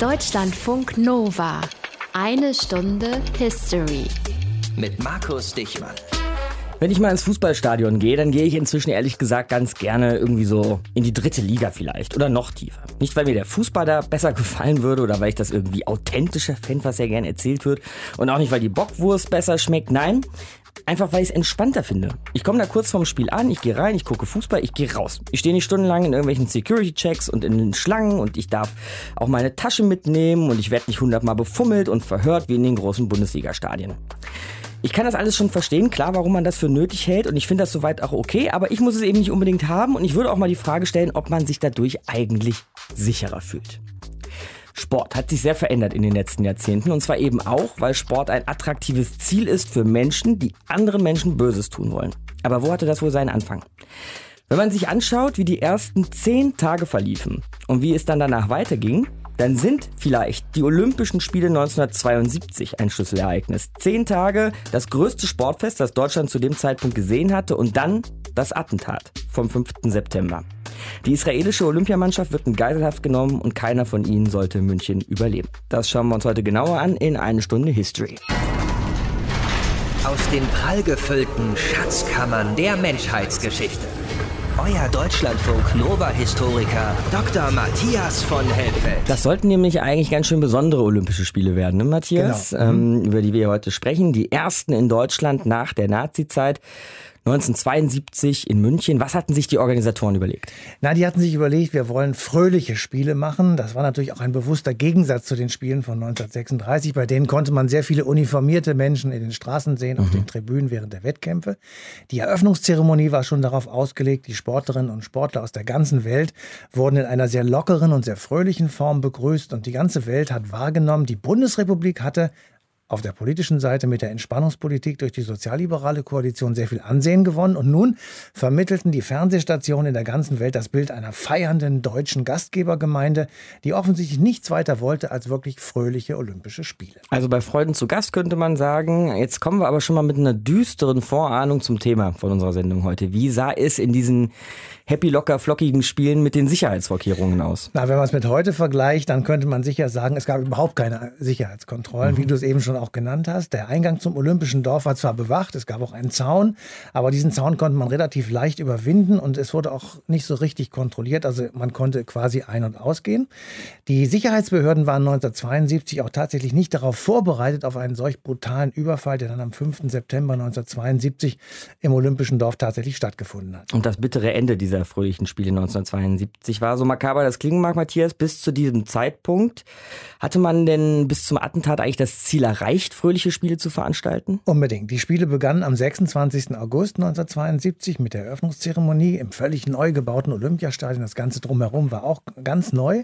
Deutschlandfunk Nova. Eine Stunde History. Mit Markus Dichmann. Wenn ich mal ins Fußballstadion gehe, dann gehe ich inzwischen ehrlich gesagt ganz gerne irgendwie so in die dritte Liga vielleicht oder noch tiefer. Nicht, weil mir der Fußball da besser gefallen würde oder weil ich das irgendwie authentischer fände, was ja gern erzählt wird. Und auch nicht, weil die Bockwurst besser schmeckt. Nein, Einfach weil ich es entspannter finde. Ich komme da kurz vorm Spiel an, ich gehe rein, ich gucke Fußball, ich gehe raus. Ich stehe nicht stundenlang in irgendwelchen Security-Checks und in den Schlangen und ich darf auch meine Tasche mitnehmen und ich werde nicht hundertmal befummelt und verhört wie in den großen Bundesliga-Stadien. Ich kann das alles schon verstehen, klar, warum man das für nötig hält und ich finde das soweit auch okay, aber ich muss es eben nicht unbedingt haben und ich würde auch mal die Frage stellen, ob man sich dadurch eigentlich sicherer fühlt. Sport hat sich sehr verändert in den letzten Jahrzehnten und zwar eben auch, weil Sport ein attraktives Ziel ist für Menschen, die anderen Menschen Böses tun wollen. Aber wo hatte das wohl seinen Anfang? Wenn man sich anschaut, wie die ersten zehn Tage verliefen und wie es dann danach weiterging, dann sind vielleicht die Olympischen Spiele 1972 ein Schlüsselereignis. Zehn Tage, das größte Sportfest, das Deutschland zu dem Zeitpunkt gesehen hatte und dann das Attentat vom 5. September. Die israelische Olympiamannschaft wird in Geiselhaft genommen und keiner von ihnen sollte München überleben. Das schauen wir uns heute genauer an in eine Stunde History. Aus den prallgefüllten Schatzkammern der Menschheitsgeschichte. Euer Deutschlandfunk Nova-Historiker Dr. Matthias von Helfeld. Das sollten nämlich eigentlich ganz schön besondere Olympische Spiele werden, ne, Matthias? Genau. Mhm. Ähm, über die wir heute sprechen. Die ersten in Deutschland nach der Nazi-Zeit. 1972 in München. Was hatten sich die Organisatoren überlegt? Na, die hatten sich überlegt, wir wollen fröhliche Spiele machen. Das war natürlich auch ein bewusster Gegensatz zu den Spielen von 1936. Bei denen konnte man sehr viele uniformierte Menschen in den Straßen sehen, auf den Tribünen während der Wettkämpfe. Die Eröffnungszeremonie war schon darauf ausgelegt, die Sportlerinnen und Sportler aus der ganzen Welt wurden in einer sehr lockeren und sehr fröhlichen Form begrüßt und die ganze Welt hat wahrgenommen, die Bundesrepublik hatte auf der politischen Seite mit der Entspannungspolitik durch die sozialliberale Koalition sehr viel Ansehen gewonnen. Und nun vermittelten die Fernsehstationen in der ganzen Welt das Bild einer feiernden deutschen Gastgebergemeinde, die offensichtlich nichts weiter wollte als wirklich fröhliche Olympische Spiele. Also bei Freuden zu Gast könnte man sagen, jetzt kommen wir aber schon mal mit einer düsteren Vorahnung zum Thema von unserer Sendung heute. Wie sah es in diesen happy, locker, flockigen Spielen mit den Sicherheitsvorkehrungen aus? Na, wenn man es mit heute vergleicht, dann könnte man sicher sagen, es gab überhaupt keine Sicherheitskontrollen, wie du es eben schon auch genannt hast. Der Eingang zum Olympischen Dorf war zwar bewacht, es gab auch einen Zaun, aber diesen Zaun konnte man relativ leicht überwinden und es wurde auch nicht so richtig kontrolliert. Also man konnte quasi ein- und ausgehen. Die Sicherheitsbehörden waren 1972 auch tatsächlich nicht darauf vorbereitet, auf einen solch brutalen Überfall, der dann am 5. September 1972 im Olympischen Dorf tatsächlich stattgefunden hat. Und das bittere Ende dieser fröhlichen Spiele 1972 war so makaber das klingen mag, Matthias. Bis zu diesem Zeitpunkt hatte man denn bis zum Attentat eigentlich das Ziel erreicht, fröhliche Spiele zu veranstalten? Unbedingt. Die Spiele begannen am 26. August 1972 mit der Eröffnungszeremonie im völlig neu gebauten Olympiastadion. Das Ganze drumherum war auch ganz neu.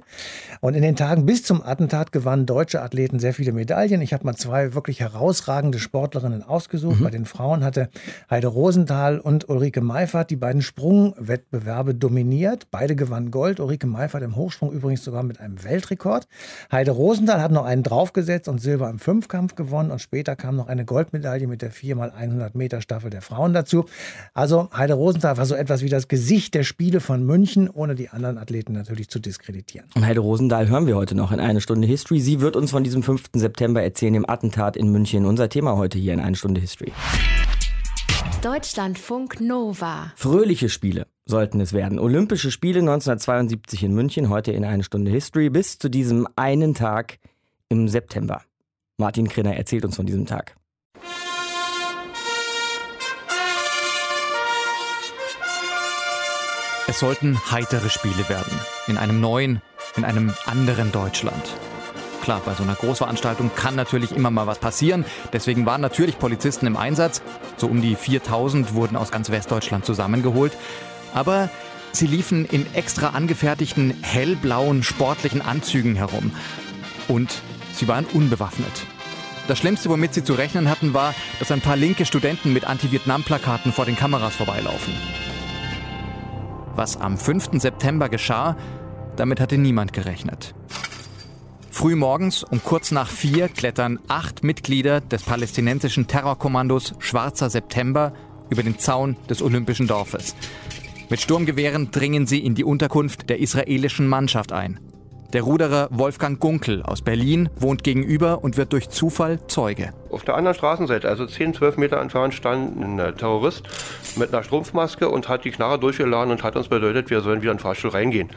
Und in den Tagen bis zum Attentat gewannen deutsche Athleten sehr viele Medaillen. Ich habe mal zwei wirklich herausragende Sportlerinnen ausgesucht. Bei den Frauen hatte Heide Rosenthal und Ulrike Meifert die beiden Sprungwettbewerbe dominiert. Beide gewannen Gold. Ulrike Meifert im Hochsprung übrigens sogar mit einem Weltrekord. Heide Rosenthal hat noch einen draufgesetzt und Silber im Fünfkampf gewonnen. Und später kam noch eine Goldmedaille mit der 4x100 Meter Staffel der Frauen dazu. Also Heide Rosenthal war so etwas wie das Gesicht der Spiele von München, ohne die anderen Athleten natürlich zu diskreditieren. Und Heide Rosendahl hören wir heute noch in eine Stunde History. Sie wird uns von diesem 5. September erzählen, dem Attentat in München. Unser Thema heute hier in eine Stunde History. Deutschlandfunk Nova. Fröhliche Spiele sollten es werden. Olympische Spiele 1972 in München, heute in eine Stunde History, bis zu diesem einen Tag im September. Martin Krenner erzählt uns von diesem Tag. Es sollten heitere Spiele werden. In einem neuen, in einem anderen Deutschland. Klar, bei so einer Großveranstaltung kann natürlich immer mal was passieren. Deswegen waren natürlich Polizisten im Einsatz. So um die 4000 wurden aus ganz Westdeutschland zusammengeholt. Aber sie liefen in extra angefertigten hellblauen sportlichen Anzügen herum. Und sie waren unbewaffnet. Das Schlimmste, womit sie zu rechnen hatten, war, dass ein paar linke Studenten mit Anti-Vietnam-Plakaten vor den Kameras vorbeilaufen. Was am 5. September geschah, damit hatte niemand gerechnet. Frühmorgens um kurz nach vier klettern acht Mitglieder des palästinensischen Terrorkommandos Schwarzer September über den Zaun des Olympischen Dorfes. Mit Sturmgewehren dringen sie in die Unterkunft der israelischen Mannschaft ein. Der Ruderer Wolfgang Gunkel aus Berlin wohnt gegenüber und wird durch Zufall Zeuge. Auf der anderen Straßenseite, also 10, 12 Meter entfernt, stand ein äh, Terrorist mit einer Strumpfmaske und hat die Knarre durchgeladen und hat uns bedeutet, wir sollen wieder in den Fahrstuhl reingehen.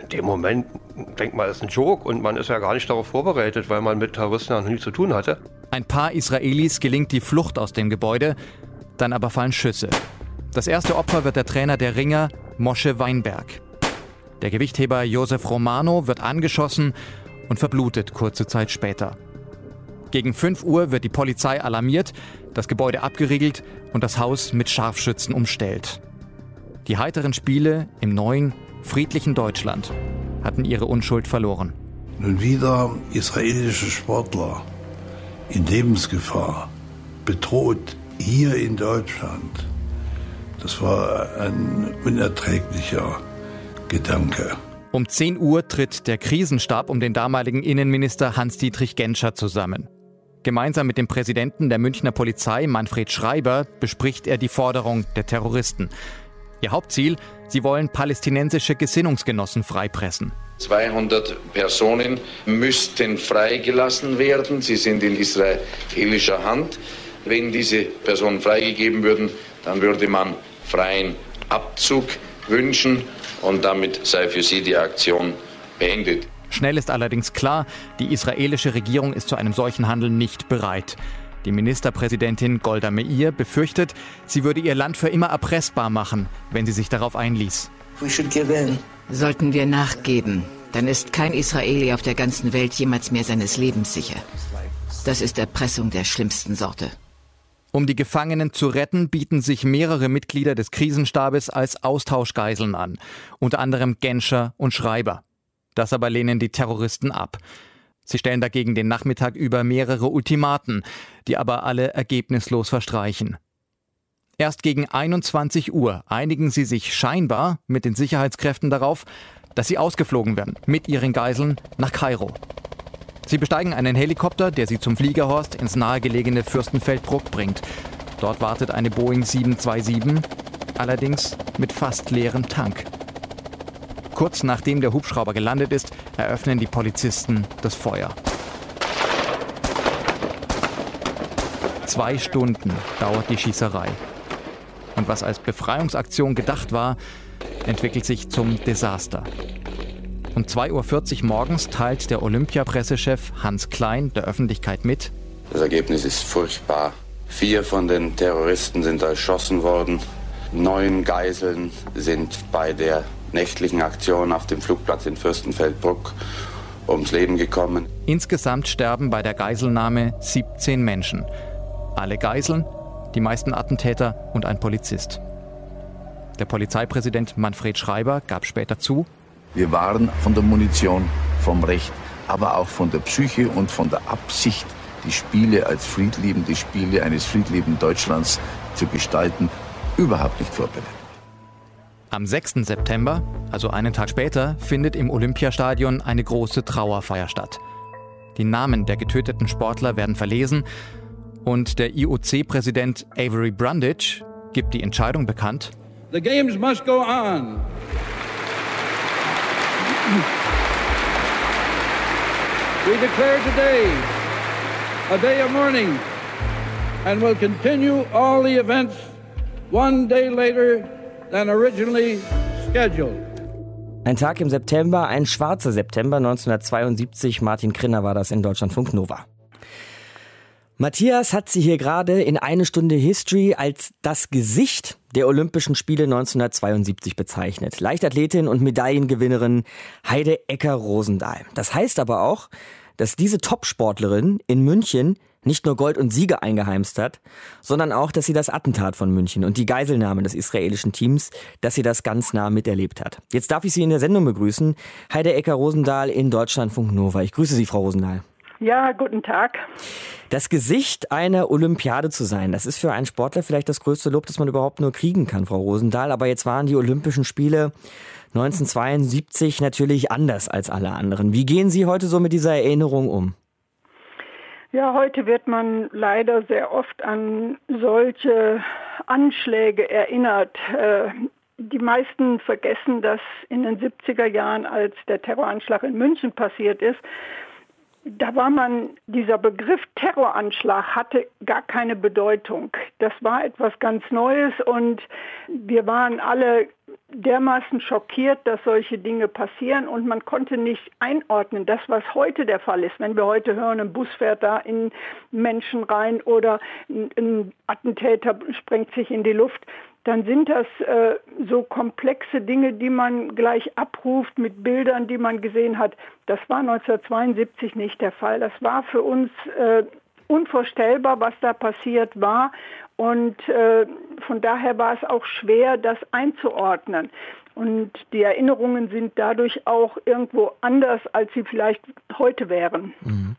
In dem Moment denkt man, es ist ein Joke und man ist ja gar nicht darauf vorbereitet, weil man mit Terroristen noch nichts zu tun hatte. Ein paar Israelis gelingt die Flucht aus dem Gebäude, dann aber fallen Schüsse. Das erste Opfer wird der Trainer der Ringer, Mosche Weinberg. Der Gewichtheber Josef Romano wird angeschossen und verblutet kurze Zeit später. Gegen 5 Uhr wird die Polizei alarmiert, das Gebäude abgeriegelt und das Haus mit Scharfschützen umstellt. Die heiteren Spiele im neuen, friedlichen Deutschland hatten ihre Unschuld verloren. Nun wieder israelische Sportler in Lebensgefahr, bedroht hier in Deutschland. Das war ein unerträglicher Gedanke. Um 10 Uhr tritt der Krisenstab um den damaligen Innenminister Hans-Dietrich Genscher zusammen. Gemeinsam mit dem Präsidenten der Münchner Polizei, Manfred Schreiber, bespricht er die Forderung der Terroristen. Ihr Hauptziel, sie wollen palästinensische Gesinnungsgenossen freipressen. 200 Personen müssten freigelassen werden. Sie sind in israelischer Hand. Wenn diese Personen freigegeben würden, dann würde man freien Abzug wünschen und damit sei für sie die Aktion beendet. Schnell ist allerdings klar, die israelische Regierung ist zu einem solchen Handeln nicht bereit. Die Ministerpräsidentin Golda Meir befürchtet, sie würde ihr Land für immer erpressbar machen, wenn sie sich darauf einließ. Sollten wir nachgeben, dann ist kein Israeli auf der ganzen Welt jemals mehr seines Lebens sicher. Das ist Erpressung der schlimmsten Sorte. Um die Gefangenen zu retten, bieten sich mehrere Mitglieder des Krisenstabes als Austauschgeiseln an, unter anderem Genscher und Schreiber. Das aber lehnen die Terroristen ab. Sie stellen dagegen den Nachmittag über mehrere Ultimaten, die aber alle ergebnislos verstreichen. Erst gegen 21 Uhr einigen sie sich scheinbar mit den Sicherheitskräften darauf, dass sie ausgeflogen werden mit ihren Geiseln nach Kairo. Sie besteigen einen Helikopter, der sie zum Fliegerhorst ins nahegelegene Fürstenfeldbruck bringt. Dort wartet eine Boeing 727, allerdings mit fast leerem Tank. Kurz nachdem der Hubschrauber gelandet ist, eröffnen die Polizisten das Feuer. Zwei Stunden dauert die Schießerei. Und was als Befreiungsaktion gedacht war, entwickelt sich zum Desaster. Um 2.40 Uhr morgens teilt der Olympia-Pressechef Hans Klein der Öffentlichkeit mit. Das Ergebnis ist furchtbar. Vier von den Terroristen sind erschossen worden. Neun Geiseln sind bei der nächtlichen Aktion auf dem Flugplatz in Fürstenfeldbruck ums Leben gekommen. Insgesamt sterben bei der Geiselnahme 17 Menschen. Alle Geiseln, die meisten Attentäter und ein Polizist. Der Polizeipräsident Manfred Schreiber gab später zu, wir waren von der Munition, vom Recht, aber auch von der Psyche und von der Absicht, die Spiele als friedliebende Spiele eines friedliebenden Deutschlands zu gestalten, überhaupt nicht vorbereitet. Am 6. September, also einen Tag später, findet im Olympiastadion eine große Trauerfeier statt. Die Namen der getöteten Sportler werden verlesen und der IOC-Präsident Avery Brundage gibt die Entscheidung bekannt. The games must go on. We declare today a day of mourning and will continue all the events one day later than originally scheduled. Ein Tag im September, ein schwarzer September 1972. Martin Krinner war das in Deutschlandfunk Nova. Matthias hat sie hier gerade in eine Stunde History als das Gesicht der Olympischen Spiele 1972 bezeichnet. Leichtathletin und Medaillengewinnerin Heide Ecker-Rosendahl. Das heißt aber auch, dass diese Topsportlerin in München nicht nur Gold und Siege eingeheimst hat, sondern auch, dass sie das Attentat von München und die Geiselnahme des israelischen Teams, dass sie das ganz nah miterlebt hat. Jetzt darf ich Sie in der Sendung begrüßen. Heide Ecker-Rosendahl in Deutschlandfunk Nova. Ich grüße Sie, Frau Rosendahl. Ja, guten Tag. Das Gesicht einer Olympiade zu sein, das ist für einen Sportler vielleicht das größte Lob, das man überhaupt nur kriegen kann, Frau Rosendahl. Aber jetzt waren die Olympischen Spiele 1972 natürlich anders als alle anderen. Wie gehen Sie heute so mit dieser Erinnerung um? Ja, heute wird man leider sehr oft an solche Anschläge erinnert. Äh, die meisten vergessen, dass in den 70er Jahren, als der Terroranschlag in München passiert ist, da war man, dieser Begriff Terroranschlag hatte gar keine Bedeutung. Das war etwas ganz Neues und wir waren alle dermaßen schockiert, dass solche Dinge passieren und man konnte nicht einordnen, das was heute der Fall ist. Wenn wir heute hören, ein Bus fährt da in Menschen rein oder ein Attentäter sprengt sich in die Luft, dann sind das äh, so komplexe Dinge, die man gleich abruft mit Bildern, die man gesehen hat. Das war 1972 nicht der Fall. Das war für uns äh, unvorstellbar, was da passiert war. Und äh, von daher war es auch schwer, das einzuordnen. Und die Erinnerungen sind dadurch auch irgendwo anders, als sie vielleicht heute wären. Mhm.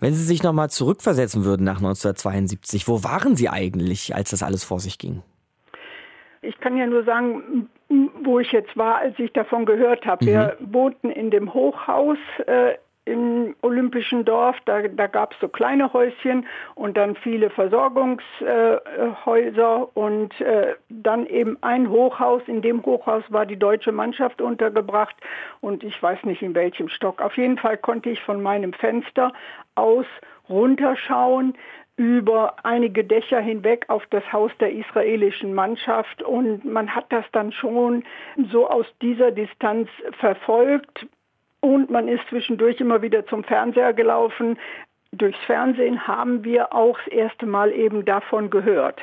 Wenn Sie sich nochmal zurückversetzen würden nach 1972, wo waren Sie eigentlich, als das alles vor sich ging? Ich kann ja nur sagen, wo ich jetzt war, als ich davon gehört habe. Mhm. Wir wohnten in dem Hochhaus äh, im Olympischen Dorf. Da, da gab es so kleine Häuschen und dann viele Versorgungshäuser äh, und äh, dann eben ein Hochhaus. In dem Hochhaus war die deutsche Mannschaft untergebracht und ich weiß nicht in welchem Stock. Auf jeden Fall konnte ich von meinem Fenster aus runterschauen über einige Dächer hinweg auf das Haus der israelischen Mannschaft und man hat das dann schon so aus dieser Distanz verfolgt und man ist zwischendurch immer wieder zum Fernseher gelaufen. Durchs Fernsehen haben wir auch das erste Mal eben davon gehört.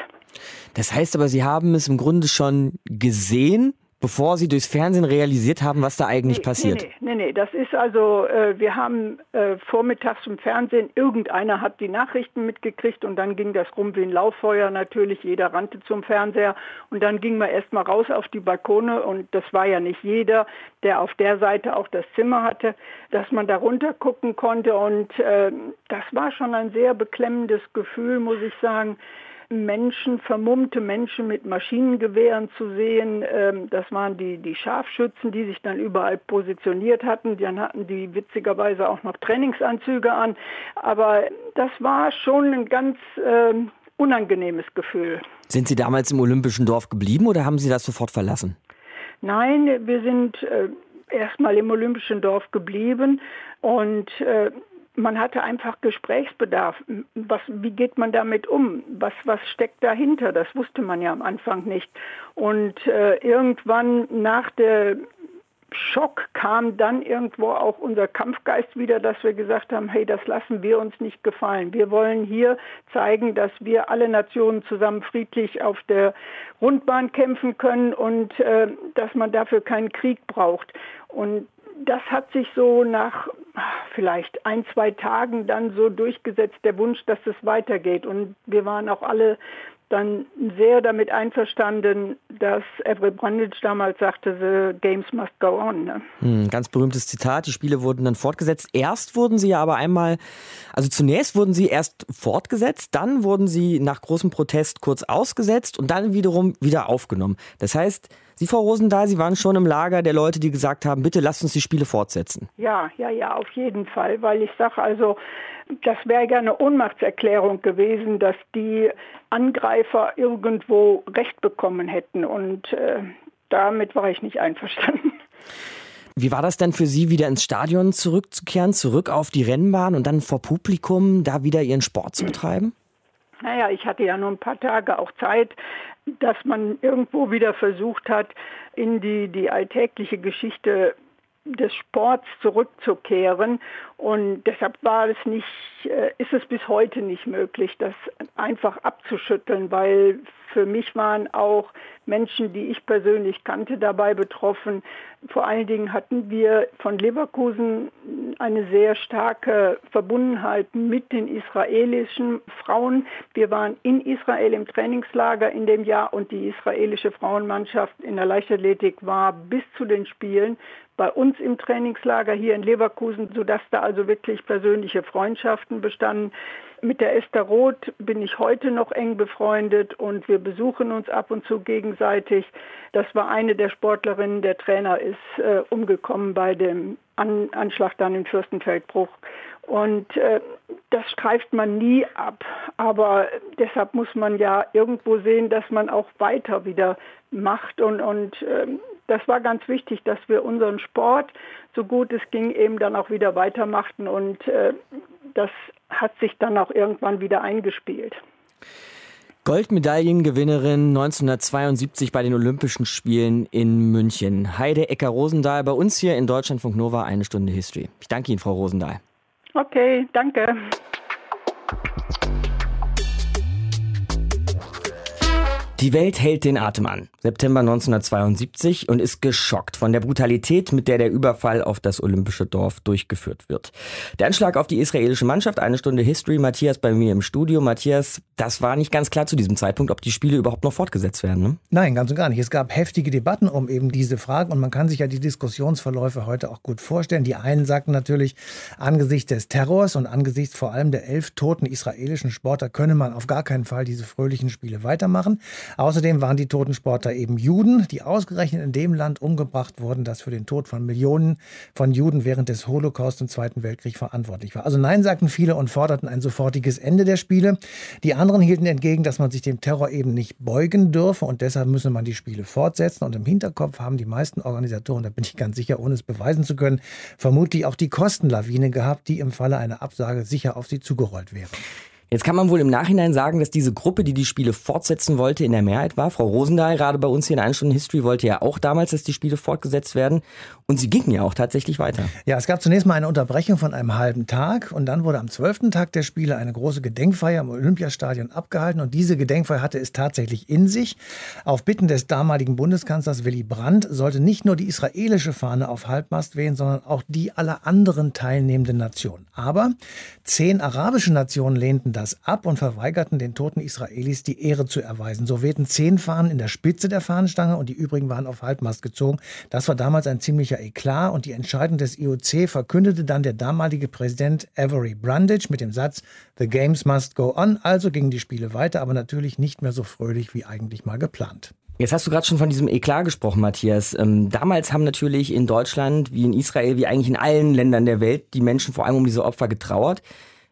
Das heißt aber, Sie haben es im Grunde schon gesehen, bevor Sie durchs Fernsehen realisiert haben, was da eigentlich nee, passiert? Nee, nee, nee, das ist also, äh, wir haben äh, vormittags im Fernsehen, irgendeiner hat die Nachrichten mitgekriegt und dann ging das rum wie ein Lauffeuer natürlich, jeder rannte zum Fernseher und dann ging man erstmal raus auf die Balkone und das war ja nicht jeder, der auf der Seite auch das Zimmer hatte, dass man da runter gucken konnte und äh, das war schon ein sehr beklemmendes Gefühl, muss ich sagen. Menschen, vermummte Menschen mit Maschinengewehren zu sehen. Ähm, das waren die, die Scharfschützen, die sich dann überall positioniert hatten. Dann hatten die witzigerweise auch noch Trainingsanzüge an. Aber das war schon ein ganz äh, unangenehmes Gefühl. Sind Sie damals im Olympischen Dorf geblieben oder haben Sie das sofort verlassen? Nein, wir sind äh, erstmal im Olympischen Dorf geblieben und äh, man hatte einfach Gesprächsbedarf. Was, wie geht man damit um? Was, was steckt dahinter? Das wusste man ja am Anfang nicht. Und äh, irgendwann nach der Schock kam dann irgendwo auch unser Kampfgeist wieder, dass wir gesagt haben, hey, das lassen wir uns nicht gefallen. Wir wollen hier zeigen, dass wir alle Nationen zusammen friedlich auf der Rundbahn kämpfen können und äh, dass man dafür keinen Krieg braucht. Und das hat sich so nach vielleicht ein, zwei Tagen dann so durchgesetzt, der Wunsch, dass es weitergeht. Und wir waren auch alle dann sehr damit einverstanden, dass Everett Brandage damals sagte, the games must go on. Ne? Hm, ganz berühmtes Zitat, die Spiele wurden dann fortgesetzt. Erst wurden sie ja aber einmal, also zunächst wurden sie erst fortgesetzt, dann wurden sie nach großem Protest kurz ausgesetzt und dann wiederum wieder aufgenommen. Das heißt, Sie, Frau Rosendahl, Sie waren schon im Lager der Leute, die gesagt haben, bitte lasst uns die Spiele fortsetzen. Ja, ja, ja, auf jeden Fall, weil ich sage also, das wäre ja eine Ohnmachtserklärung gewesen, dass die Angreifer irgendwo Recht bekommen hätten und äh, damit war ich nicht einverstanden. Wie war das denn für Sie, wieder ins Stadion zurückzukehren, zurück auf die Rennbahn und dann vor Publikum da wieder Ihren Sport zu betreiben? Naja, ich hatte ja nur ein paar Tage auch Zeit, dass man irgendwo wieder versucht hat, in die, die alltägliche Geschichte des Sports zurückzukehren. Und deshalb war es nicht, äh, ist es bis heute nicht möglich, das einfach abzuschütteln, weil für mich waren auch Menschen, die ich persönlich kannte, dabei betroffen. Vor allen Dingen hatten wir von Leverkusen eine sehr starke Verbundenheit mit den israelischen Frauen. Wir waren in Israel im Trainingslager in dem Jahr und die israelische Frauenmannschaft in der Leichtathletik war bis zu den Spielen bei uns im Trainingslager hier in Leverkusen, sodass da also wirklich persönliche Freundschaften bestanden. Mit der Esther Roth bin ich heute noch eng befreundet und wir besuchen uns ab und zu gegenseitig. Das war eine der Sportlerinnen, der Trainer ist äh, umgekommen bei dem An Anschlag dann in Fürstenfeldbruch. Und äh, das streift man nie ab. Aber deshalb muss man ja irgendwo sehen, dass man auch weiter wieder macht. Und, und äh, das war ganz wichtig, dass wir unseren Sport, so gut es ging, eben dann auch wieder weitermachten. Und äh, das hat sich dann auch irgendwann wieder eingespielt. Goldmedaillengewinnerin 1972 bei den Olympischen Spielen in München. Heide Ecker-Rosendahl bei uns hier in Deutschlandfunk Nova eine Stunde History. Ich danke Ihnen, Frau Rosendahl. Okay, danke. Die Welt hält den Atem an. September 1972 und ist geschockt von der Brutalität, mit der der Überfall auf das olympische Dorf durchgeführt wird. Der Anschlag auf die israelische Mannschaft, eine Stunde History, Matthias bei mir im Studio. Matthias, das war nicht ganz klar zu diesem Zeitpunkt, ob die Spiele überhaupt noch fortgesetzt werden. Ne? Nein, ganz und gar nicht. Es gab heftige Debatten um eben diese Fragen und man kann sich ja die Diskussionsverläufe heute auch gut vorstellen. Die einen sagten natürlich, angesichts des Terrors und angesichts vor allem der elf toten israelischen Sportler könne man auf gar keinen Fall diese fröhlichen Spiele weitermachen. Außerdem waren die toten Sportler eben Juden, die ausgerechnet in dem Land umgebracht wurden, das für den Tod von Millionen von Juden während des Holocaust im Zweiten Weltkrieg verantwortlich war. Also Nein sagten viele und forderten ein sofortiges Ende der Spiele. Die anderen hielten entgegen, dass man sich dem Terror eben nicht beugen dürfe und deshalb müsse man die Spiele fortsetzen. Und im Hinterkopf haben die meisten Organisatoren, da bin ich ganz sicher, ohne es beweisen zu können, vermutlich auch die Kostenlawine gehabt, die im Falle einer Absage sicher auf sie zugerollt wäre. Jetzt kann man wohl im Nachhinein sagen, dass diese Gruppe, die die Spiele fortsetzen wollte, in der Mehrheit war. Frau Rosendahl, gerade bei uns hier in einer Stunde History, wollte ja auch damals, dass die Spiele fortgesetzt werden. Und sie gingen ja auch tatsächlich weiter. Ja, es gab zunächst mal eine Unterbrechung von einem halben Tag. Und dann wurde am zwölften Tag der Spiele eine große Gedenkfeier im Olympiastadion abgehalten. Und diese Gedenkfeier hatte es tatsächlich in sich. Auf Bitten des damaligen Bundeskanzlers Willy Brandt sollte nicht nur die israelische Fahne auf Halbmast wehen, sondern auch die aller anderen teilnehmenden Nationen. Aber zehn arabische Nationen lehnten das ab und verweigerten den toten Israelis die Ehre zu erweisen. So wehten zehn Fahnen in der Spitze der Fahnenstange und die übrigen waren auf Halbmast gezogen. Das war damals ein ziemlicher Eklat und die Entscheidung des IOC verkündete dann der damalige Präsident Avery Brundage mit dem Satz The Games must go on. Also gingen die Spiele weiter, aber natürlich nicht mehr so fröhlich wie eigentlich mal geplant. Jetzt hast du gerade schon von diesem Eklat gesprochen, Matthias. Ähm, damals haben natürlich in Deutschland, wie in Israel, wie eigentlich in allen Ländern der Welt, die Menschen vor allem um diese Opfer getrauert.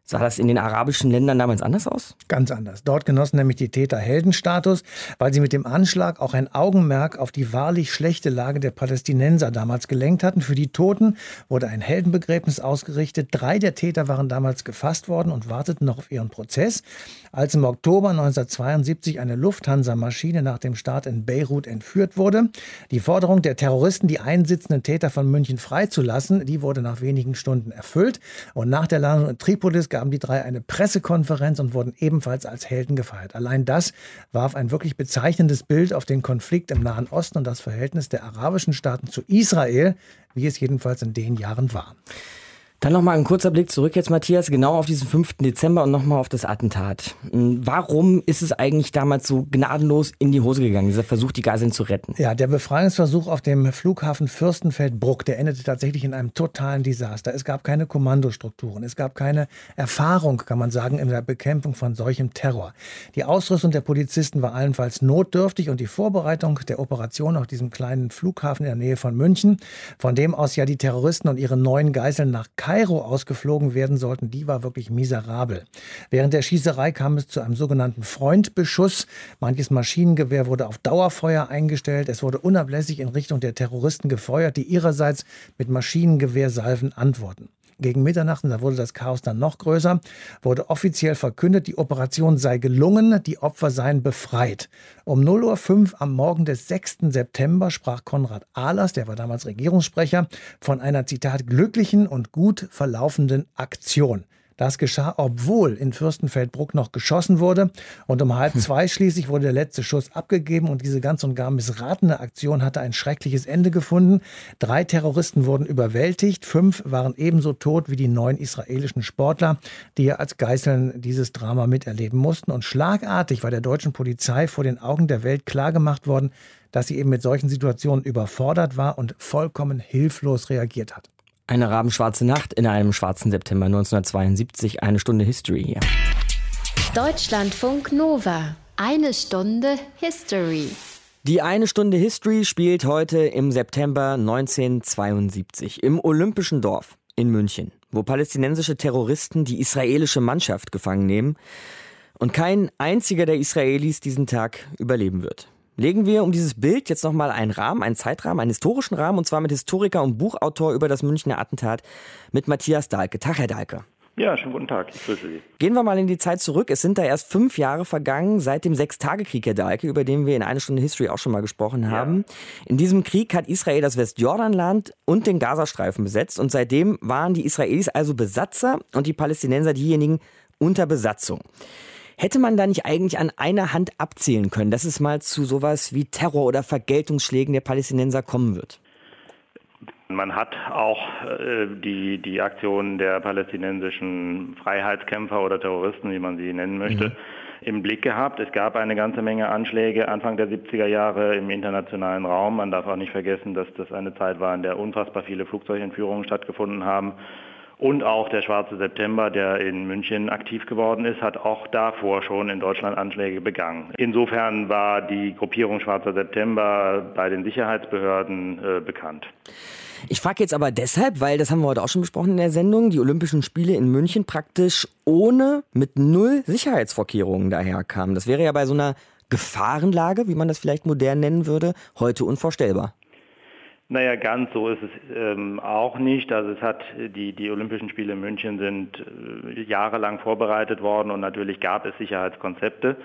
Sah das in den arabischen Ländern damals anders aus? Ganz anders. Dort genossen nämlich die Täter Heldenstatus, weil sie mit dem Anschlag auch ein Augenmerk auf die wahrlich schlechte Lage der Palästinenser damals gelenkt hatten. Für die Toten wurde ein Heldenbegräbnis ausgerichtet. Drei der Täter waren damals gefasst worden und warteten noch auf ihren Prozess. Als im Oktober 1972 eine Lufthansa-Maschine nach dem Start in Beirut entführt wurde, die Forderung der Terroristen, die einsitzenden Täter von München freizulassen, die wurde nach wenigen Stunden erfüllt. Und nach der Landung in Tripolis gaben die drei eine Pressekonferenz und wurden ebenfalls als Helden gefeiert. Allein das warf ein wirklich bezeichnendes Bild auf den Konflikt im Nahen Osten und das Verhältnis der arabischen Staaten zu Israel, wie es jedenfalls in den Jahren war. Dann nochmal ein kurzer Blick zurück jetzt, Matthias, genau auf diesen 5. Dezember und nochmal auf das Attentat. Hm, warum ist es eigentlich damals so gnadenlos in die Hose gegangen, dieser Versuch, die Geiseln zu retten? Ja, der Befreiungsversuch auf dem Flughafen Fürstenfeldbruck, der endete tatsächlich in einem totalen Desaster. Es gab keine Kommandostrukturen, es gab keine Erfahrung, kann man sagen, in der Bekämpfung von solchem Terror. Die Ausrüstung der Polizisten war allenfalls notdürftig und die Vorbereitung der Operation auf diesem kleinen Flughafen in der Nähe von München, von dem aus ja die Terroristen und ihre neuen Geiseln nach Kairo ausgeflogen werden sollten, die war wirklich miserabel. Während der Schießerei kam es zu einem sogenannten Freundbeschuss. Manches Maschinengewehr wurde auf Dauerfeuer eingestellt. Es wurde unablässig in Richtung der Terroristen gefeuert, die ihrerseits mit Maschinengewehrsalven antworten. Gegen Mitternacht, und da wurde das Chaos dann noch größer, wurde offiziell verkündet, die Operation sei gelungen, die Opfer seien befreit. Um 0.05 Uhr am Morgen des 6. September sprach Konrad Ahlers, der war damals Regierungssprecher, von einer, Zitat, glücklichen und gut verlaufenden Aktion. Das geschah, obwohl in Fürstenfeldbruck noch geschossen wurde. Und um halb zwei schließlich wurde der letzte Schuss abgegeben und diese ganz und gar missratene Aktion hatte ein schreckliches Ende gefunden. Drei Terroristen wurden überwältigt, fünf waren ebenso tot wie die neun israelischen Sportler, die ja als Geißeln dieses Drama miterleben mussten. Und schlagartig war der deutschen Polizei vor den Augen der Welt klargemacht worden, dass sie eben mit solchen Situationen überfordert war und vollkommen hilflos reagiert hat. Eine rabenschwarze Nacht in einem schwarzen September 1972, eine Stunde History hier. Deutschlandfunk Nova, eine Stunde History. Die eine Stunde History spielt heute im September 1972 im Olympischen Dorf in München, wo palästinensische Terroristen die israelische Mannschaft gefangen nehmen und kein einziger der Israelis diesen Tag überleben wird. Legen wir um dieses Bild jetzt nochmal einen Rahmen, einen Zeitrahmen, einen historischen Rahmen, und zwar mit Historiker und Buchautor über das Münchner Attentat mit Matthias Dahlke. Tag, Herr Dahlke. Ja, schönen guten Tag. Ich grüße Sie. Gehen wir mal in die Zeit zurück. Es sind da erst fünf Jahre vergangen seit dem Sechstagekrieg, Herr Dahlke, über den wir in einer Stunde History auch schon mal gesprochen haben. Ja. In diesem Krieg hat Israel das Westjordanland und den Gazastreifen besetzt und seitdem waren die Israelis also Besatzer und die Palästinenser diejenigen unter Besatzung. Hätte man da nicht eigentlich an einer Hand abzählen können, dass es mal zu sowas wie Terror oder Vergeltungsschlägen der Palästinenser kommen wird? Man hat auch äh, die, die Aktionen der palästinensischen Freiheitskämpfer oder Terroristen, wie man sie nennen möchte, mhm. im Blick gehabt. Es gab eine ganze Menge Anschläge Anfang der 70er Jahre im internationalen Raum. Man darf auch nicht vergessen, dass das eine Zeit war, in der unfassbar viele Flugzeugentführungen stattgefunden haben. Und auch der Schwarze September, der in München aktiv geworden ist, hat auch davor schon in Deutschland Anschläge begangen. Insofern war die Gruppierung Schwarzer September bei den Sicherheitsbehörden äh, bekannt. Ich frage jetzt aber deshalb, weil das haben wir heute auch schon besprochen in der Sendung, die Olympischen Spiele in München praktisch ohne, mit null Sicherheitsvorkehrungen daherkamen. Das wäre ja bei so einer Gefahrenlage, wie man das vielleicht modern nennen würde, heute unvorstellbar. Naja, ganz so ist es ähm, auch nicht. Also es hat die, die Olympischen Spiele in München sind äh, jahrelang vorbereitet worden und natürlich gab es Sicherheitskonzepte.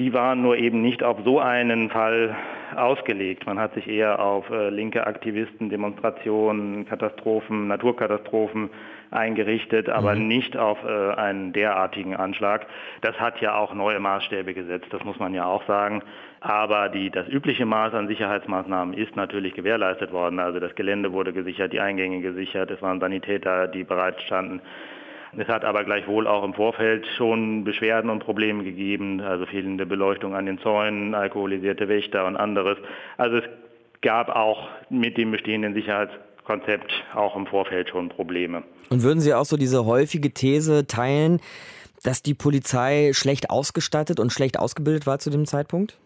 Die waren nur eben nicht auf so einen Fall ausgelegt. Man hat sich eher auf äh, linke Aktivisten, Demonstrationen, Katastrophen, Naturkatastrophen eingerichtet, aber mhm. nicht auf äh, einen derartigen Anschlag. Das hat ja auch neue Maßstäbe gesetzt, das muss man ja auch sagen. Aber die, das übliche Maß an Sicherheitsmaßnahmen ist natürlich gewährleistet worden. Also das Gelände wurde gesichert, die Eingänge gesichert, es waren Sanitäter, die bereitstanden. Es hat aber gleichwohl auch im Vorfeld schon Beschwerden und Probleme gegeben, also fehlende Beleuchtung an den Zäunen, alkoholisierte Wächter und anderes. Also es gab auch mit dem bestehenden Sicherheitskonzept auch im Vorfeld schon Probleme. Und würden Sie auch so diese häufige These teilen, dass die Polizei schlecht ausgestattet und schlecht ausgebildet war zu dem Zeitpunkt?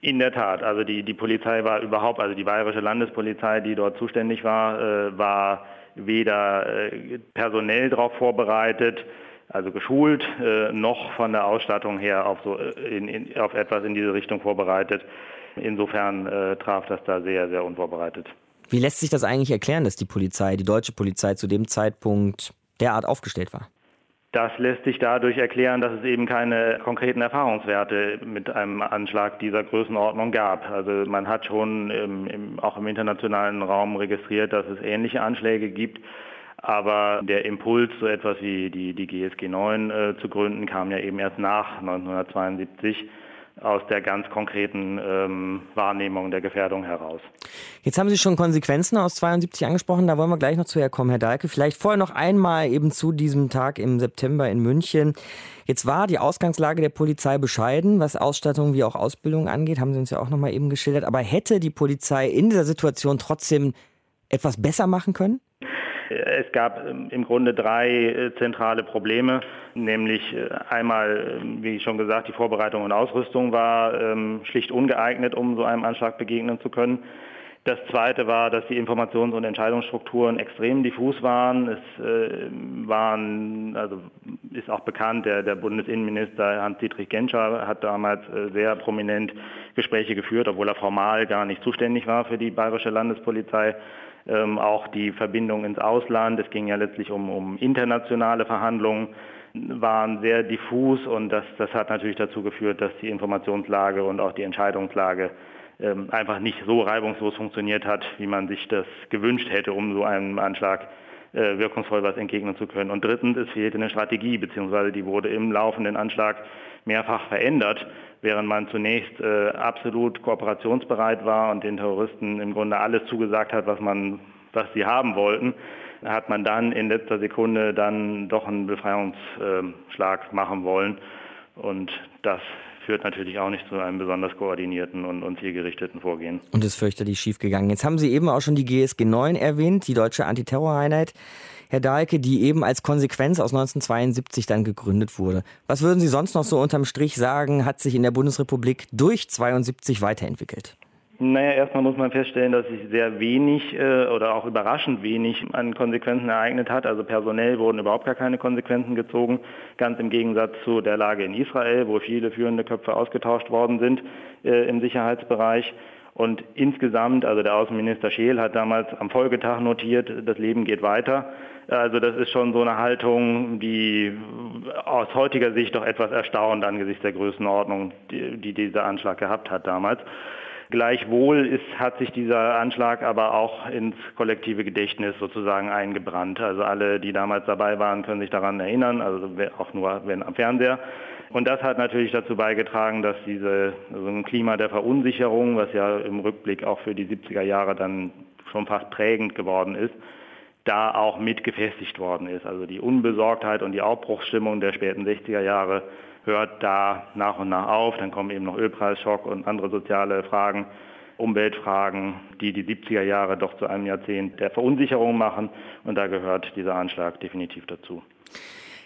In der Tat. Also die, die Polizei war überhaupt, also die bayerische Landespolizei, die dort zuständig war, äh, war weder äh, personell darauf vorbereitet, also geschult, äh, noch von der Ausstattung her auf, so, äh, in, in, auf etwas in diese Richtung vorbereitet. Insofern äh, traf das da sehr, sehr unvorbereitet. Wie lässt sich das eigentlich erklären, dass die Polizei, die deutsche Polizei zu dem Zeitpunkt derart aufgestellt war? Das lässt sich dadurch erklären, dass es eben keine konkreten Erfahrungswerte mit einem Anschlag dieser Größenordnung gab. Also man hat schon im, im, auch im internationalen Raum registriert, dass es ähnliche Anschläge gibt. Aber der Impuls, so etwas wie die, die GSG 9 äh, zu gründen, kam ja eben erst nach 1972 aus der ganz konkreten ähm, Wahrnehmung der Gefährdung heraus. Jetzt haben Sie schon Konsequenzen aus 72 angesprochen, da wollen wir gleich noch zu herkommen, Herr Dahlke. Vielleicht vorher noch einmal eben zu diesem Tag im September in München. Jetzt war die Ausgangslage der Polizei bescheiden, was Ausstattung wie auch Ausbildung angeht, haben Sie uns ja auch noch mal eben geschildert. Aber hätte die Polizei in dieser Situation trotzdem etwas besser machen können? Es gab ähm, im Grunde drei äh, zentrale Probleme, nämlich äh, einmal, ähm, wie schon gesagt, die Vorbereitung und Ausrüstung war ähm, schlicht ungeeignet, um so einem Anschlag begegnen zu können. Das zweite war, dass die Informations- und Entscheidungsstrukturen extrem diffus waren. Es äh, waren, also ist auch bekannt, der, der Bundesinnenminister Hans-Dietrich Genscher hat damals äh, sehr prominent Gespräche geführt, obwohl er formal gar nicht zuständig war für die bayerische Landespolizei ähm, auch die Verbindung ins Ausland. Es ging ja letztlich um, um internationale Verhandlungen waren sehr diffus und das, das hat natürlich dazu geführt, dass die Informationslage und auch die Entscheidungslage ähm, einfach nicht so reibungslos funktioniert hat, wie man sich das gewünscht hätte, um so einem Anschlag äh, wirkungsvoll was entgegnen zu können. Und drittens, es fehlte eine Strategie, beziehungsweise die wurde im laufenden Anschlag mehrfach verändert, während man zunächst äh, absolut kooperationsbereit war und den Terroristen im Grunde alles zugesagt hat, was man, was sie haben wollten, hat man dann in letzter Sekunde dann doch einen Befreiungsschlag machen wollen. Und das führt natürlich auch nicht zu einem besonders koordinierten und, und zielgerichteten Vorgehen. Und ist fürchterlich schiefgegangen. Jetzt haben Sie eben auch schon die GSG 9 erwähnt, die deutsche Antiterroreinheit. Herr Dahlke, die eben als Konsequenz aus 1972 dann gegründet wurde. Was würden Sie sonst noch so unterm Strich sagen, hat sich in der Bundesrepublik durch 72 weiterentwickelt? Naja, erstmal muss man feststellen, dass sich sehr wenig äh, oder auch überraschend wenig an Konsequenzen ereignet hat. Also personell wurden überhaupt gar keine Konsequenzen gezogen. Ganz im Gegensatz zu der Lage in Israel, wo viele führende Köpfe ausgetauscht worden sind äh, im Sicherheitsbereich. Und insgesamt, also der Außenminister Scheel hat damals am Folgetag notiert, das Leben geht weiter. Also das ist schon so eine Haltung, die aus heutiger Sicht doch etwas erstaunt angesichts der Größenordnung, die, die dieser Anschlag gehabt hat damals. Gleichwohl ist, hat sich dieser Anschlag aber auch ins kollektive Gedächtnis sozusagen eingebrannt. Also alle, die damals dabei waren, können sich daran erinnern, also auch nur wenn am Fernseher. Und das hat natürlich dazu beigetragen, dass diese, also ein Klima der Verunsicherung, was ja im Rückblick auch für die 70er Jahre dann schon fast prägend geworden ist, da auch mit gefestigt worden ist. Also die Unbesorgtheit und die Aufbruchsstimmung der späten 60er Jahre hört da nach und nach auf. Dann kommen eben noch Ölpreisschock und andere soziale Fragen, Umweltfragen, die die 70er Jahre doch zu einem Jahrzehnt der Verunsicherung machen. Und da gehört dieser Anschlag definitiv dazu.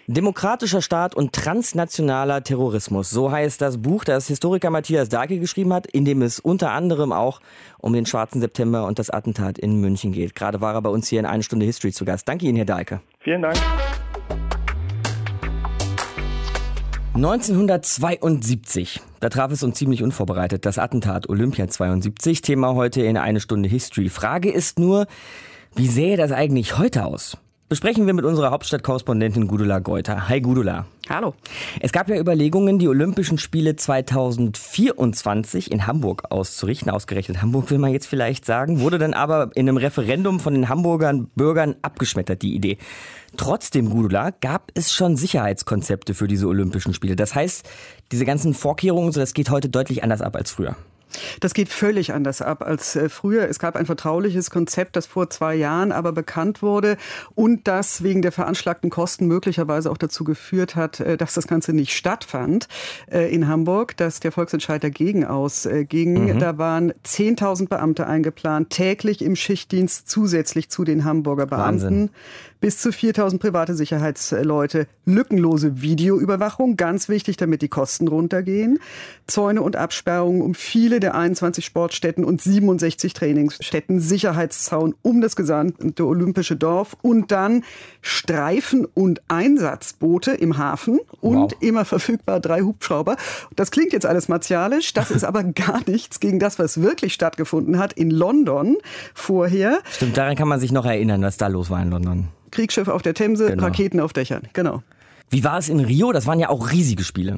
Demokratischer Staat und transnationaler Terrorismus. So heißt das Buch, das Historiker Matthias Dahlke geschrieben hat, in dem es unter anderem auch um den schwarzen September und das Attentat in München geht. Gerade war er bei uns hier in eine Stunde History zu Gast. Danke Ihnen, Herr Dahlke. Vielen Dank. 1972, da traf es uns ziemlich unvorbereitet, das Attentat Olympia 72. Thema heute in eine Stunde History. Frage ist nur, wie sähe das eigentlich heute aus? Besprechen wir mit unserer Hauptstadtkorrespondentin Gudula Geuter. Hi Gudula. Hallo. Es gab ja Überlegungen, die Olympischen Spiele 2024 in Hamburg auszurichten. Ausgerechnet Hamburg will man jetzt vielleicht sagen. Wurde dann aber in einem Referendum von den Hamburgern Bürgern abgeschmettert, die Idee. Trotzdem, Gudula, gab es schon Sicherheitskonzepte für diese Olympischen Spiele. Das heißt, diese ganzen Vorkehrungen, das geht heute deutlich anders ab als früher. Das geht völlig anders ab als äh, früher. Es gab ein vertrauliches Konzept, das vor zwei Jahren aber bekannt wurde und das wegen der veranschlagten Kosten möglicherweise auch dazu geführt hat, äh, dass das Ganze nicht stattfand äh, in Hamburg, dass der Volksentscheid dagegen ausging. Mhm. Da waren 10.000 Beamte eingeplant, täglich im Schichtdienst zusätzlich zu den Hamburger Beamten. Wahnsinn bis zu 4000 private Sicherheitsleute, lückenlose Videoüberwachung, ganz wichtig, damit die Kosten runtergehen, Zäune und Absperrungen um viele der 21 Sportstätten und 67 Trainingsstätten, Sicherheitszaun um das gesamte olympische Dorf und dann Streifen- und Einsatzboote im Hafen und wow. immer verfügbar drei Hubschrauber. Das klingt jetzt alles martialisch, das ist aber gar nichts gegen das, was wirklich stattgefunden hat in London vorher. Stimmt, daran kann man sich noch erinnern, was da los war in London. Kriegsschiffe auf der Themse, genau. Raketen auf Dächern. Genau. Wie war es in Rio? Das waren ja auch riesige Spiele.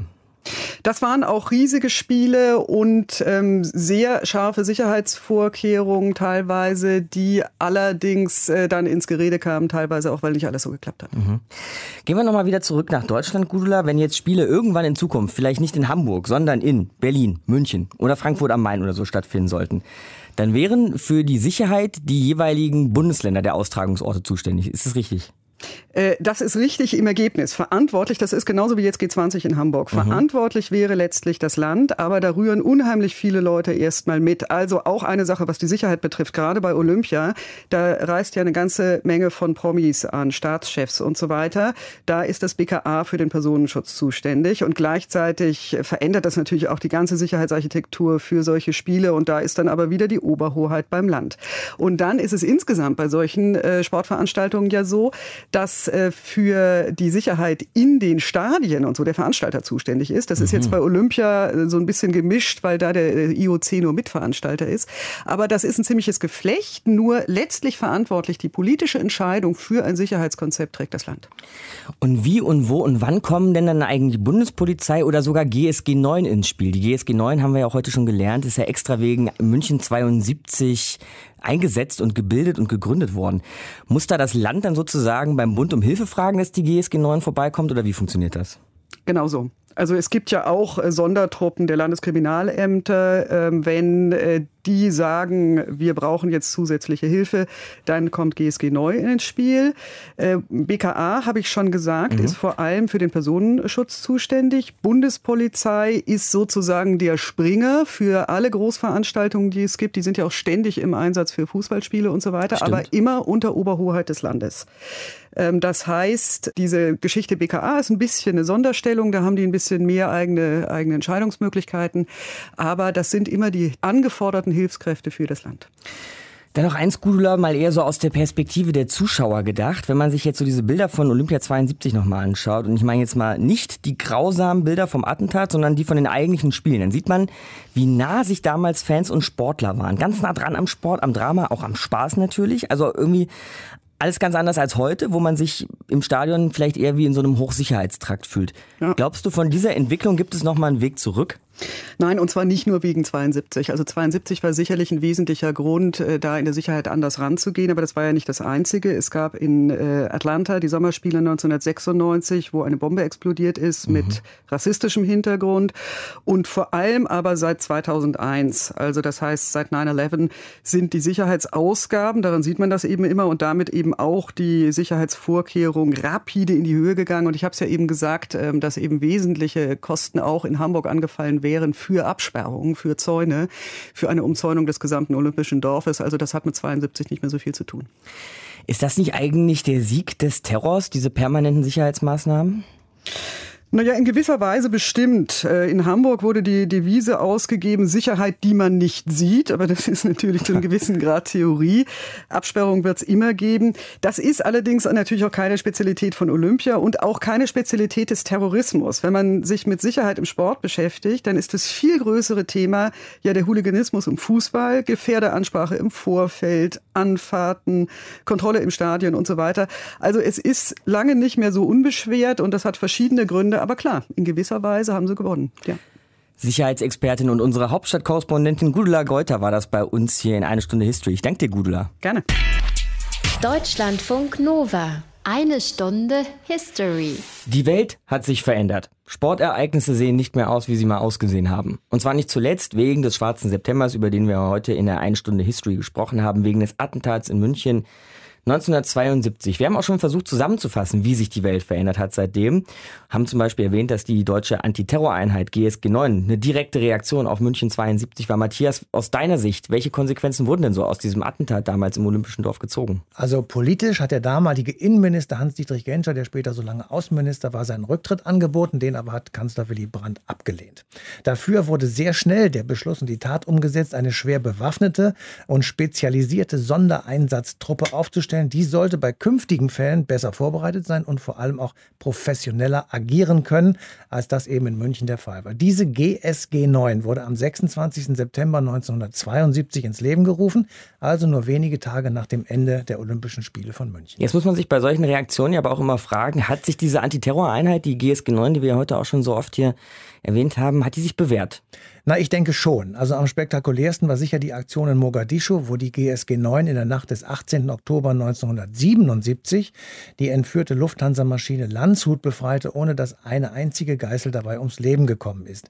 Das waren auch riesige Spiele und ähm, sehr scharfe Sicherheitsvorkehrungen teilweise, die allerdings äh, dann ins Gerede kamen, teilweise auch, weil nicht alles so geklappt hat. Mhm. Gehen wir nochmal wieder zurück nach Deutschland, Gudula. Wenn jetzt Spiele irgendwann in Zukunft, vielleicht nicht in Hamburg, sondern in Berlin, München oder Frankfurt am Main oder so stattfinden sollten, dann wären für die Sicherheit die jeweiligen Bundesländer der Austragungsorte zuständig. Ist das richtig? Äh, das ist richtig im Ergebnis. Verantwortlich, das ist genauso wie jetzt G20 in Hamburg. Mhm. Verantwortlich wäre letztlich das Land, aber da rühren unheimlich viele Leute erstmal mit. Also auch eine Sache, was die Sicherheit betrifft, gerade bei Olympia, da reist ja eine ganze Menge von Promis an, Staatschefs und so weiter. Da ist das BKA für den Personenschutz zuständig und gleichzeitig verändert das natürlich auch die ganze Sicherheitsarchitektur für solche Spiele und da ist dann aber wieder die Oberhoheit beim Land. Und dann ist es insgesamt bei solchen äh, Sportveranstaltungen ja so, dass äh, für die Sicherheit in den Stadien und so der Veranstalter zuständig ist. Das ist jetzt mhm. bei Olympia äh, so ein bisschen gemischt, weil da der äh, IOC nur Mitveranstalter ist. Aber das ist ein ziemliches Geflecht. Nur letztlich verantwortlich die politische Entscheidung für ein Sicherheitskonzept trägt das Land. Und wie und wo und wann kommen denn dann eigentlich Bundespolizei oder sogar GSG 9 ins Spiel? Die GSG 9 haben wir ja auch heute schon gelernt, ist ja extra wegen München 72 eingesetzt und gebildet und gegründet worden. Muss da das Land dann sozusagen beim Bund um Hilfe fragen, dass die GSG 9 vorbeikommt oder wie funktioniert das? Genau so. Also es gibt ja auch äh, Sondertruppen der Landeskriminalämter. Ähm, wenn äh, die sagen, wir brauchen jetzt zusätzliche Hilfe, dann kommt GSG neu ins Spiel. Äh, BKA, habe ich schon gesagt, mhm. ist vor allem für den Personenschutz zuständig. Bundespolizei ist sozusagen der Springer für alle Großveranstaltungen, die es gibt. Die sind ja auch ständig im Einsatz für Fußballspiele und so weiter, Stimmt. aber immer unter Oberhoheit des Landes. Ähm, das heißt, diese Geschichte BKA ist ein bisschen eine Sonderstellung. Da haben die ein bisschen mehr eigene, eigene Entscheidungsmöglichkeiten. Aber das sind immer die angeforderten harten Hilfskräfte für das Land. Dann noch eins, Gudula, mal eher so aus der Perspektive der Zuschauer gedacht. Wenn man sich jetzt so diese Bilder von Olympia 72 nochmal anschaut, und ich meine jetzt mal nicht die grausamen Bilder vom Attentat, sondern die von den eigentlichen Spielen, dann sieht man, wie nah sich damals Fans und Sportler waren. Ganz nah dran am Sport, am Drama, auch am Spaß natürlich. Also irgendwie alles ganz anders als heute, wo man sich im Stadion vielleicht eher wie in so einem Hochsicherheitstrakt fühlt. Ja. Glaubst du, von dieser Entwicklung gibt es nochmal einen Weg zurück? Nein, und zwar nicht nur wegen 72. Also 72 war sicherlich ein wesentlicher Grund, äh, da in der Sicherheit anders ranzugehen, aber das war ja nicht das Einzige. Es gab in äh, Atlanta die Sommerspiele 1996, wo eine Bombe explodiert ist mhm. mit rassistischem Hintergrund und vor allem aber seit 2001, also das heißt seit 9-11 sind die Sicherheitsausgaben, daran sieht man das eben immer und damit eben auch die Sicherheitsvorkehrungen rapide in die Höhe gegangen und ich habe es ja eben gesagt, ähm, dass eben wesentliche Kosten auch in Hamburg angefallen wären wären für Absperrungen, für Zäune, für eine Umzäunung des gesamten olympischen Dorfes. Also das hat mit 72 nicht mehr so viel zu tun. Ist das nicht eigentlich der Sieg des Terrors, diese permanenten Sicherheitsmaßnahmen? Naja, in gewisser Weise bestimmt. Äh, in Hamburg wurde die Devise ausgegeben, Sicherheit, die man nicht sieht. Aber das ist natürlich zu einem gewissen Grad Theorie. Absperrung wird es immer geben. Das ist allerdings natürlich auch keine Spezialität von Olympia und auch keine Spezialität des Terrorismus. Wenn man sich mit Sicherheit im Sport beschäftigt, dann ist das viel größere Thema ja der Hooliganismus im Fußball, Gefährderansprache im Vorfeld, Anfahrten, Kontrolle im Stadion und so weiter. Also es ist lange nicht mehr so unbeschwert und das hat verschiedene Gründe aber klar, in gewisser Weise haben sie gewonnen. Ja. Sicherheitsexpertin und unsere Hauptstadtkorrespondentin Gudula Geuter war das bei uns hier in eine Stunde History. Ich danke dir, Gudula. Gerne. Deutschlandfunk Nova. Eine Stunde History. Die Welt hat sich verändert. Sportereignisse sehen nicht mehr aus, wie sie mal ausgesehen haben. Und zwar nicht zuletzt wegen des schwarzen Septembers, über den wir heute in der Eine Stunde History gesprochen haben, wegen des Attentats in München 1972. Wir haben auch schon versucht zusammenzufassen, wie sich die Welt verändert hat seitdem. Haben zum Beispiel erwähnt, dass die deutsche Antiterroreinheit GSG 9 eine direkte Reaktion auf München 72 war. Matthias, aus deiner Sicht, welche Konsequenzen wurden denn so aus diesem Attentat damals im Olympischen Dorf gezogen? Also politisch hat der damalige Innenminister Hans-Dietrich Genscher, der später so lange Außenminister war, seinen Rücktritt angeboten. Den aber hat Kanzler Willy Brandt abgelehnt. Dafür wurde sehr schnell der Beschluss und die Tat umgesetzt, eine schwer bewaffnete und spezialisierte Sondereinsatztruppe aufzustellen sicherzustellen, die sollte bei künftigen Fällen besser vorbereitet sein und vor allem auch professioneller agieren können, als das eben in München der Fall war. Diese GSG 9 wurde am 26. September 1972 ins Leben gerufen, also nur wenige Tage nach dem Ende der Olympischen Spiele von München. Jetzt muss man sich bei solchen Reaktionen ja aber auch immer fragen, hat sich diese Antiterroreinheit, die GSG 9, die wir heute auch schon so oft hier erwähnt haben, hat die sich bewährt? Na, ich denke schon. Also am spektakulärsten war sicher die Aktion in Mogadischu, wo die GSG 9 in der Nacht des 18. Oktober 1977 die entführte Lufthansa-Maschine Landshut befreite, ohne dass eine einzige Geißel dabei ums Leben gekommen ist.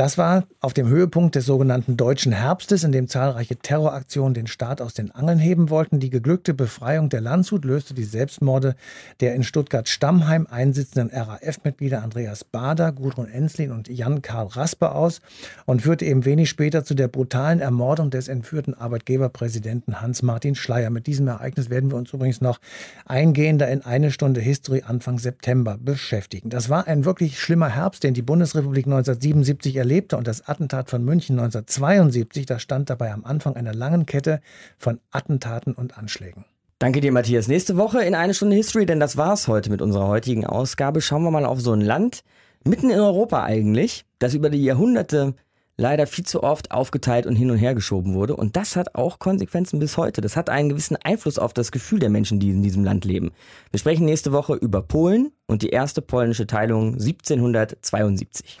Das war auf dem Höhepunkt des sogenannten Deutschen Herbstes, in dem zahlreiche Terroraktionen den Staat aus den Angeln heben wollten. Die geglückte Befreiung der Landshut löste die Selbstmorde der in Stuttgart-Stammheim einsitzenden RAF-Mitglieder Andreas Bader, Gudrun Enslin und Jan-Karl Raspe aus und führte eben wenig später zu der brutalen Ermordung des entführten Arbeitgeberpräsidenten Hans-Martin Schleier. Mit diesem Ereignis werden wir uns übrigens noch eingehender in eine Stunde History Anfang September beschäftigen. Das war ein wirklich schlimmer Herbst, den die Bundesrepublik 1977 erlebte erlebte und das Attentat von München 1972, das stand dabei am Anfang einer langen Kette von Attentaten und Anschlägen. Danke dir, Matthias. Nächste Woche in eine Stunde History, denn das war's heute mit unserer heutigen Ausgabe. Schauen wir mal auf so ein Land, mitten in Europa eigentlich, das über die Jahrhunderte leider viel zu oft aufgeteilt und hin und her geschoben wurde. Und das hat auch Konsequenzen bis heute. Das hat einen gewissen Einfluss auf das Gefühl der Menschen, die in diesem Land leben. Wir sprechen nächste Woche über Polen und die erste polnische Teilung 1772.